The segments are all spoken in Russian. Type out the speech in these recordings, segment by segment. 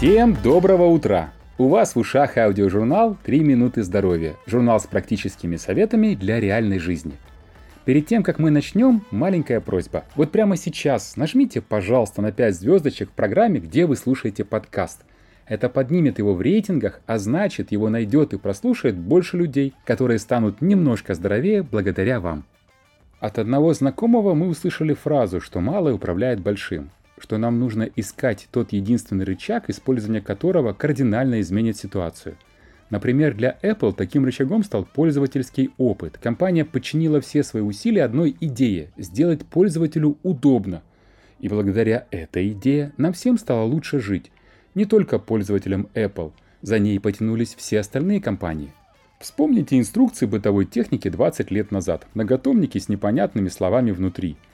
Всем доброго утра! У вас в ушах аудиожурнал «Три минуты здоровья» – журнал с практическими советами для реальной жизни. Перед тем, как мы начнем, маленькая просьба. Вот прямо сейчас нажмите, пожалуйста, на 5 звездочек в программе, где вы слушаете подкаст. Это поднимет его в рейтингах, а значит его найдет и прослушает больше людей, которые станут немножко здоровее благодаря вам. От одного знакомого мы услышали фразу, что малое управляет большим что нам нужно искать тот единственный рычаг, использование которого кардинально изменит ситуацию. Например, для Apple таким рычагом стал пользовательский опыт. Компания подчинила все свои усилия одной идее – сделать пользователю удобно. И благодаря этой идее нам всем стало лучше жить. Не только пользователям Apple, за ней потянулись все остальные компании. Вспомните инструкции бытовой техники 20 лет назад, многотомники с непонятными словами внутри –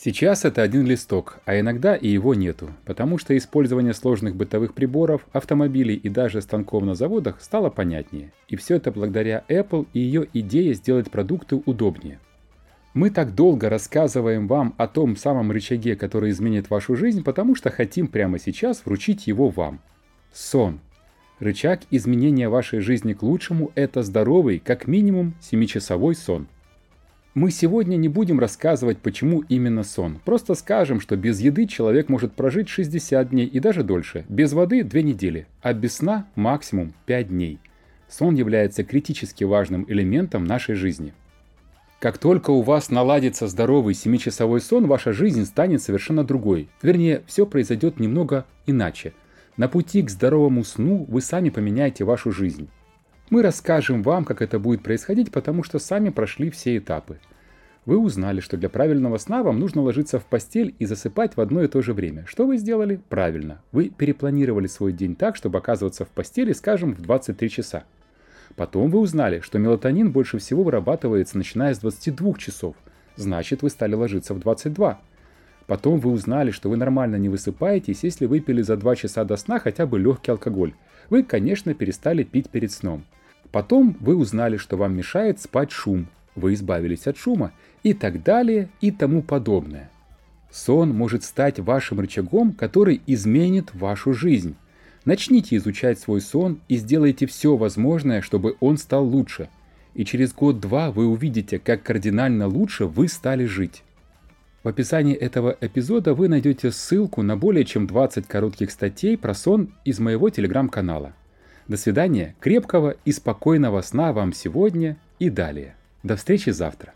Сейчас это один листок, а иногда и его нету, потому что использование сложных бытовых приборов, автомобилей и даже станков на заводах стало понятнее. И все это благодаря Apple и ее идее сделать продукты удобнее. Мы так долго рассказываем вам о том самом рычаге, который изменит вашу жизнь, потому что хотим прямо сейчас вручить его вам. Сон. Рычаг изменения вашей жизни к лучшему – это здоровый, как минимум, 7-часовой сон – мы сегодня не будем рассказывать, почему именно сон. Просто скажем, что без еды человек может прожить 60 дней и даже дольше, без воды 2 недели, а без сна максимум 5 дней. Сон является критически важным элементом нашей жизни. Как только у вас наладится здоровый 7-часовой сон, ваша жизнь станет совершенно другой. Вернее, все произойдет немного иначе. На пути к здоровому сну вы сами поменяете вашу жизнь. Мы расскажем вам, как это будет происходить, потому что сами прошли все этапы. Вы узнали, что для правильного сна вам нужно ложиться в постель и засыпать в одно и то же время. Что вы сделали? Правильно. Вы перепланировали свой день так, чтобы оказываться в постели, скажем, в 23 часа. Потом вы узнали, что мелатонин больше всего вырабатывается начиная с 22 часов. Значит, вы стали ложиться в 22. Потом вы узнали, что вы нормально не высыпаетесь, если выпили за 2 часа до сна хотя бы легкий алкоголь. Вы, конечно, перестали пить перед сном. Потом вы узнали, что вам мешает спать шум, вы избавились от шума и так далее и тому подобное. Сон может стать вашим рычагом, который изменит вашу жизнь. Начните изучать свой сон и сделайте все возможное, чтобы он стал лучше. И через год-два вы увидите, как кардинально лучше вы стали жить. В описании этого эпизода вы найдете ссылку на более чем 20 коротких статей про сон из моего телеграм-канала. До свидания, крепкого и спокойного сна вам сегодня и далее. До встречи завтра.